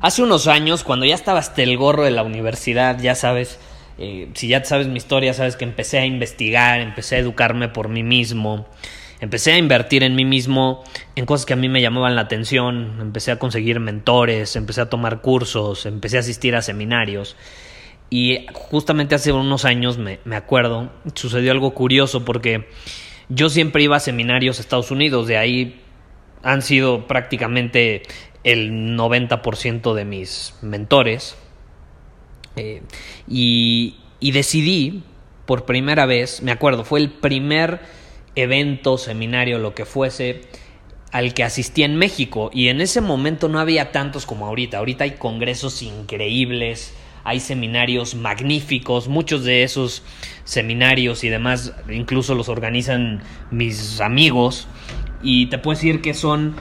Hace unos años, cuando ya estaba hasta el gorro de la universidad, ya sabes, eh, si ya sabes mi historia, sabes que empecé a investigar, empecé a educarme por mí mismo, empecé a invertir en mí mismo, en cosas que a mí me llamaban la atención, empecé a conseguir mentores, empecé a tomar cursos, empecé a asistir a seminarios. Y justamente hace unos años, me, me acuerdo, sucedió algo curioso porque yo siempre iba a seminarios a Estados Unidos, de ahí han sido prácticamente el 90% de mis mentores. Eh, y, y decidí, por primera vez, me acuerdo, fue el primer evento, seminario, lo que fuese, al que asistí en México. Y en ese momento no había tantos como ahorita. Ahorita hay congresos increíbles, hay seminarios magníficos, muchos de esos seminarios y demás incluso los organizan mis amigos. Y te puedo decir que son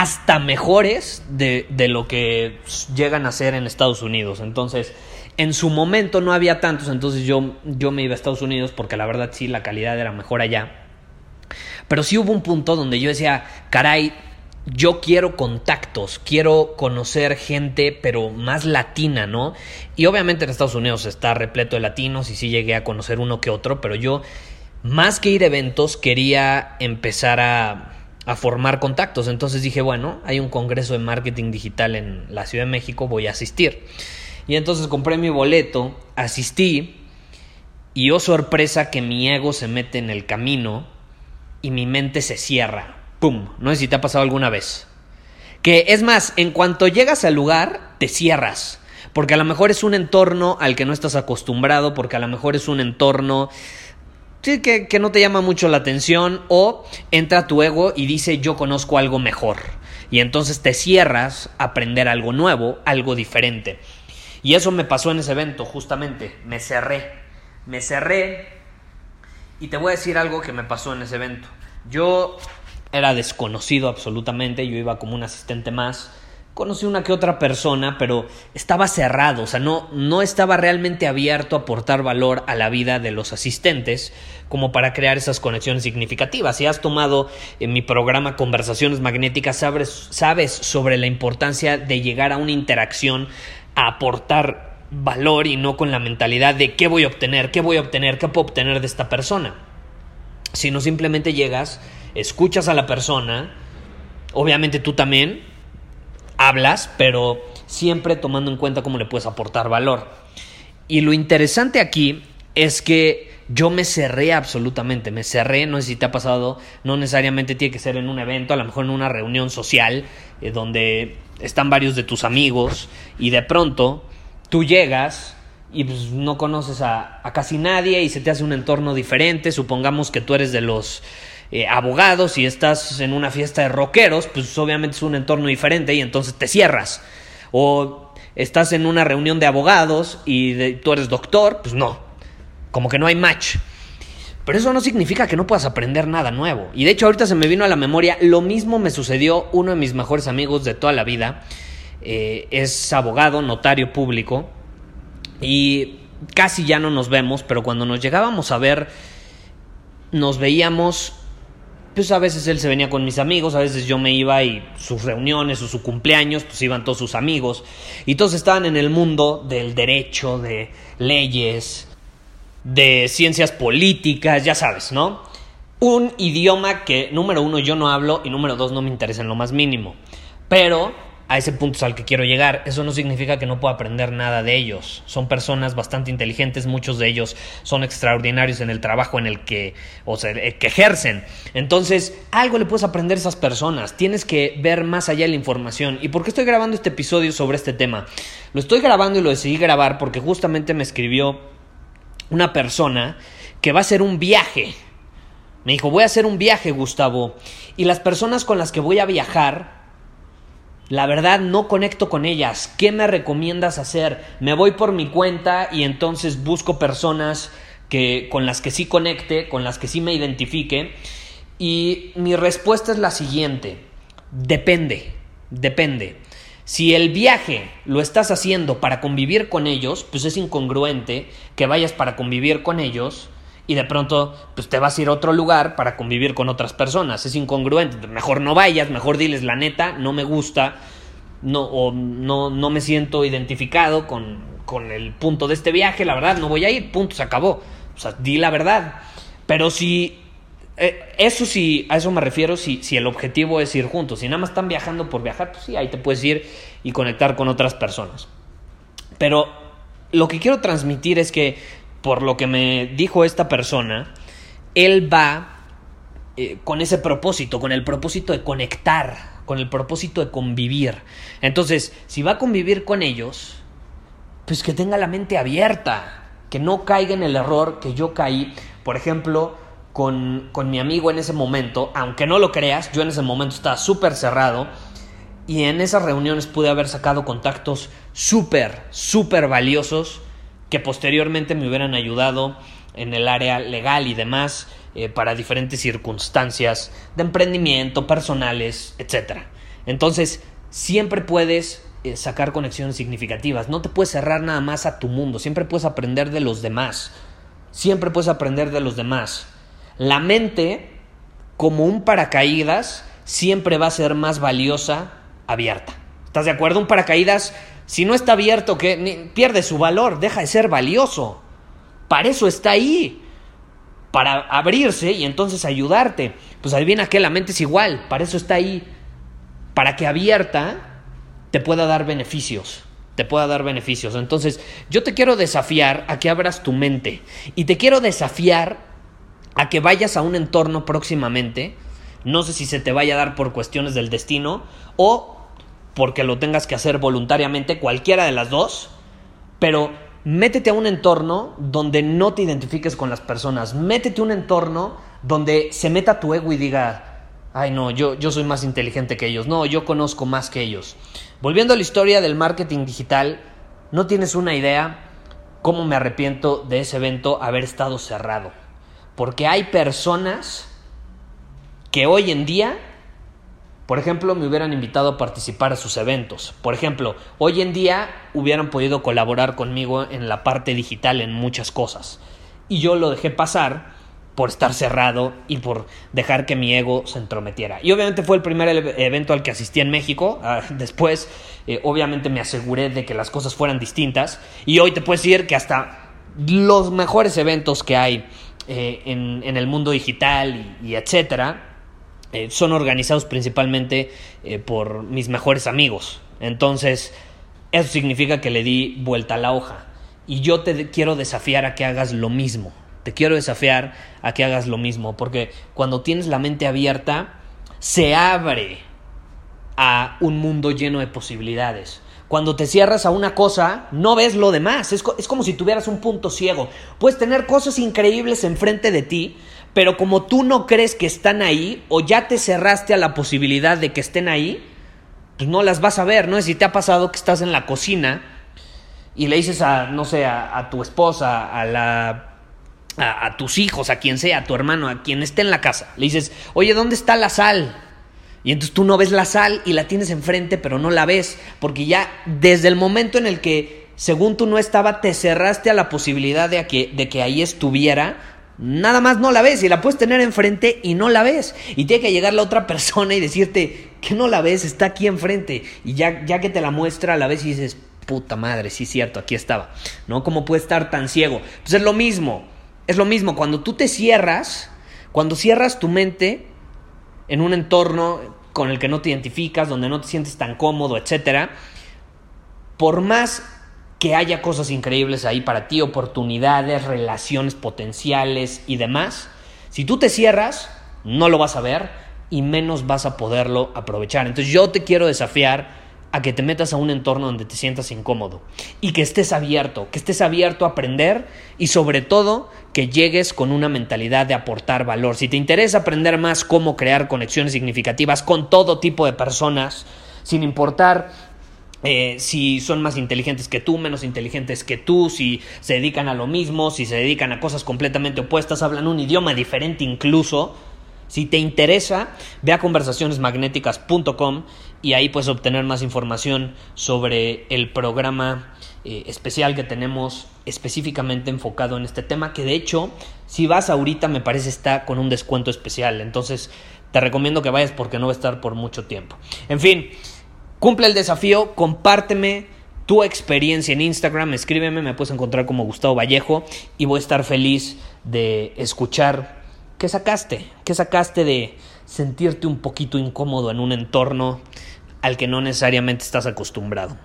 hasta mejores de, de, lo que llegan a ser en Estados Unidos. Entonces, en su momento no había tantos, entonces yo, yo me iba a Estados Unidos porque la verdad sí, la calidad era mejor allá. Pero sí hubo un punto donde yo decía, caray, yo quiero contactos, quiero conocer gente, pero más latina, ¿no? Y obviamente en Estados Unidos está repleto de latinos y sí llegué a conocer uno que otro, pero yo, más que ir a eventos, quería empezar a a formar contactos. Entonces dije, bueno, hay un congreso de marketing digital en la Ciudad de México, voy a asistir. Y entonces compré mi boleto, asistí y oh sorpresa que mi ego se mete en el camino y mi mente se cierra. ¡Pum! No sé si te ha pasado alguna vez. Que es más, en cuanto llegas al lugar, te cierras. Porque a lo mejor es un entorno al que no estás acostumbrado, porque a lo mejor es un entorno sí, que, que no te llama mucho la atención o entra tu ego y dice yo conozco algo mejor. Y entonces te cierras a aprender algo nuevo, algo diferente. Y eso me pasó en ese evento, justamente. Me cerré. Me cerré. Y te voy a decir algo que me pasó en ese evento. Yo era desconocido absolutamente, yo iba como un asistente más conocí una que otra persona, pero estaba cerrado, o sea, no, no estaba realmente abierto a aportar valor a la vida de los asistentes como para crear esas conexiones significativas. Si has tomado en mi programa Conversaciones Magnéticas, sabes, sabes sobre la importancia de llegar a una interacción, a aportar valor y no con la mentalidad de qué voy a obtener, qué voy a obtener, qué puedo obtener de esta persona. Sino simplemente llegas, escuchas a la persona, obviamente tú también, hablas, pero siempre tomando en cuenta cómo le puedes aportar valor. Y lo interesante aquí es que yo me cerré absolutamente, me cerré, no sé si te ha pasado, no necesariamente tiene que ser en un evento, a lo mejor en una reunión social eh, donde están varios de tus amigos y de pronto tú llegas y pues no conoces a, a casi nadie y se te hace un entorno diferente, supongamos que tú eres de los eh, abogados y estás en una fiesta de rockeros, pues obviamente es un entorno diferente y entonces te cierras. O estás en una reunión de abogados y tú eres doctor, pues no, como que no hay match. Pero eso no significa que no puedas aprender nada nuevo. Y de hecho ahorita se me vino a la memoria, lo mismo me sucedió uno de mis mejores amigos de toda la vida. Eh, es abogado, notario público. Y casi ya no nos vemos, pero cuando nos llegábamos a ver, nos veíamos pues a veces él se venía con mis amigos, a veces yo me iba y sus reuniones o su cumpleaños, pues iban todos sus amigos. Y todos estaban en el mundo del derecho, de leyes, de ciencias políticas, ya sabes, ¿no? Un idioma que, número uno, yo no hablo y número dos, no me interesa en lo más mínimo. Pero a ese punto al que quiero llegar. Eso no significa que no pueda aprender nada de ellos. Son personas bastante inteligentes, muchos de ellos son extraordinarios en el trabajo en el que, o sea, eh, que ejercen. Entonces, algo le puedes aprender a esas personas. Tienes que ver más allá de la información. ¿Y por qué estoy grabando este episodio sobre este tema? Lo estoy grabando y lo decidí grabar porque justamente me escribió una persona que va a hacer un viaje. Me dijo, voy a hacer un viaje, Gustavo. Y las personas con las que voy a viajar la verdad no conecto con ellas. ¿Qué me recomiendas hacer? Me voy por mi cuenta y entonces busco personas que con las que sí conecte, con las que sí me identifique. Y mi respuesta es la siguiente. Depende, depende. Si el viaje lo estás haciendo para convivir con ellos, pues es incongruente que vayas para convivir con ellos y de pronto pues te vas a ir a otro lugar para convivir con otras personas. Es incongruente. Mejor no vayas, mejor diles la neta, no me gusta, no, o no, no me siento identificado con, con el punto de este viaje, la verdad, no voy a ir, punto, se acabó. O sea, di la verdad. Pero si eh, eso sí, a eso me refiero si, si el objetivo es ir juntos. Si nada más están viajando por viajar, pues sí, ahí te puedes ir y conectar con otras personas. Pero lo que quiero transmitir es que por lo que me dijo esta persona, él va eh, con ese propósito, con el propósito de conectar, con el propósito de convivir. Entonces, si va a convivir con ellos, pues que tenga la mente abierta, que no caiga en el error que yo caí, por ejemplo, con, con mi amigo en ese momento, aunque no lo creas, yo en ese momento estaba súper cerrado y en esas reuniones pude haber sacado contactos súper, súper valiosos que posteriormente me hubieran ayudado en el área legal y demás eh, para diferentes circunstancias de emprendimiento, personales, etc. Entonces, siempre puedes eh, sacar conexiones significativas, no te puedes cerrar nada más a tu mundo, siempre puedes aprender de los demás, siempre puedes aprender de los demás. La mente, como un paracaídas, siempre va a ser más valiosa abierta. ¿Estás de acuerdo? Un paracaídas si no está abierto, que pierde su valor, deja de ser valioso. Para eso está ahí. Para abrirse y entonces ayudarte. Pues adivina que la mente es igual, para eso está ahí. Para que abierta te pueda dar beneficios. Te pueda dar beneficios. Entonces, yo te quiero desafiar a que abras tu mente. Y te quiero desafiar a que vayas a un entorno próximamente. No sé si se te vaya a dar por cuestiones del destino o porque lo tengas que hacer voluntariamente, cualquiera de las dos, pero métete a un entorno donde no te identifiques con las personas, métete a un entorno donde se meta tu ego y diga, ay no, yo, yo soy más inteligente que ellos, no, yo conozco más que ellos. Volviendo a la historia del marketing digital, no tienes una idea cómo me arrepiento de ese evento haber estado cerrado, porque hay personas que hoy en día por ejemplo, me hubieran invitado a participar a sus eventos. Por ejemplo, hoy en día hubieran podido colaborar conmigo en la parte digital en muchas cosas. Y yo lo dejé pasar por estar cerrado y por dejar que mi ego se entrometiera. Y obviamente fue el primer evento al que asistí en México. Ah, después, eh, obviamente me aseguré de que las cosas fueran distintas. Y hoy te puedo decir que hasta los mejores eventos que hay eh, en, el mundo digital y etcétera, eh, son organizados principalmente eh, por mis mejores amigos. Entonces, eso significa que le di vuelta a la hoja. Y yo te quiero desafiar a que hagas lo mismo. Te quiero desafiar a que hagas lo mismo. Porque cuando tienes la mente abierta, se abre a un mundo lleno de posibilidades. Cuando te cierras a una cosa, no ves lo demás. Es, es como si tuvieras un punto ciego. Puedes tener cosas increíbles enfrente de ti, pero como tú no crees que están ahí o ya te cerraste a la posibilidad de que estén ahí, pues no las vas a ver, ¿no? Si te ha pasado que estás en la cocina y le dices a, no sé, a, tu esposa, a la a, tus hijos, a quien sea, a tu hermano, a quien esté en la casa. Le dices, oye, ¿dónde está la sal? Y entonces tú no ves la sal y la tienes enfrente, pero no la ves, porque ya desde el momento en el que, según tú no estaba, te cerraste a la posibilidad de de que ahí estuviera, Nada más no la ves y la puedes tener enfrente y no la ves. Y tiene que llegar la otra persona y decirte que no la ves, está aquí enfrente. Y ya, ya que te la muestra, la ves y dices, puta madre, sí es cierto, aquí estaba. ¿No? ¿Cómo puede estar tan ciego? Pues es lo mismo, es lo mismo. Cuando tú te cierras, cuando cierras tu mente en un entorno con el que no te identificas, donde no te sientes tan cómodo, etc. Por más que haya cosas increíbles ahí para ti, oportunidades, relaciones potenciales y demás, si tú te cierras, no lo vas a ver y menos vas a poderlo aprovechar. Entonces yo te quiero desafiar a que te metas a un entorno donde te sientas incómodo y que estés abierto, que estés abierto a aprender y sobre todo que llegues con una mentalidad de aportar valor. Si te interesa aprender más cómo crear conexiones significativas con todo tipo de personas, sin importar eh, si son más inteligentes que tú, menos inteligentes que tú, si se dedican a lo mismo, si se dedican a cosas completamente opuestas, hablan un idioma diferente incluso, si te interesa, ve a conversacionesmagnéticas.com y ahí puedes obtener más información sobre el programa eh, especial que tenemos específicamente enfocado en este tema, que de hecho, si vas ahorita me parece está con un descuento especial, entonces te recomiendo que vayas porque no va a estar por mucho tiempo. En fin, cumple el desafío, compárteme tu experiencia en Instagram, escríbeme, me puedes encontrar como Gustavo Vallejo y voy a estar feliz de escuchar ¿Qué sacaste? ¿Qué sacaste de sentirte un poquito incómodo en un entorno al que no necesariamente estás acostumbrado?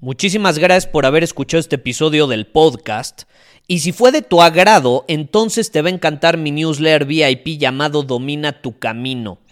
Muchísimas gracias por haber escuchado este episodio del podcast. Y si fue de tu agrado, entonces te va a encantar mi newsletter VIP llamado Domina tu Camino.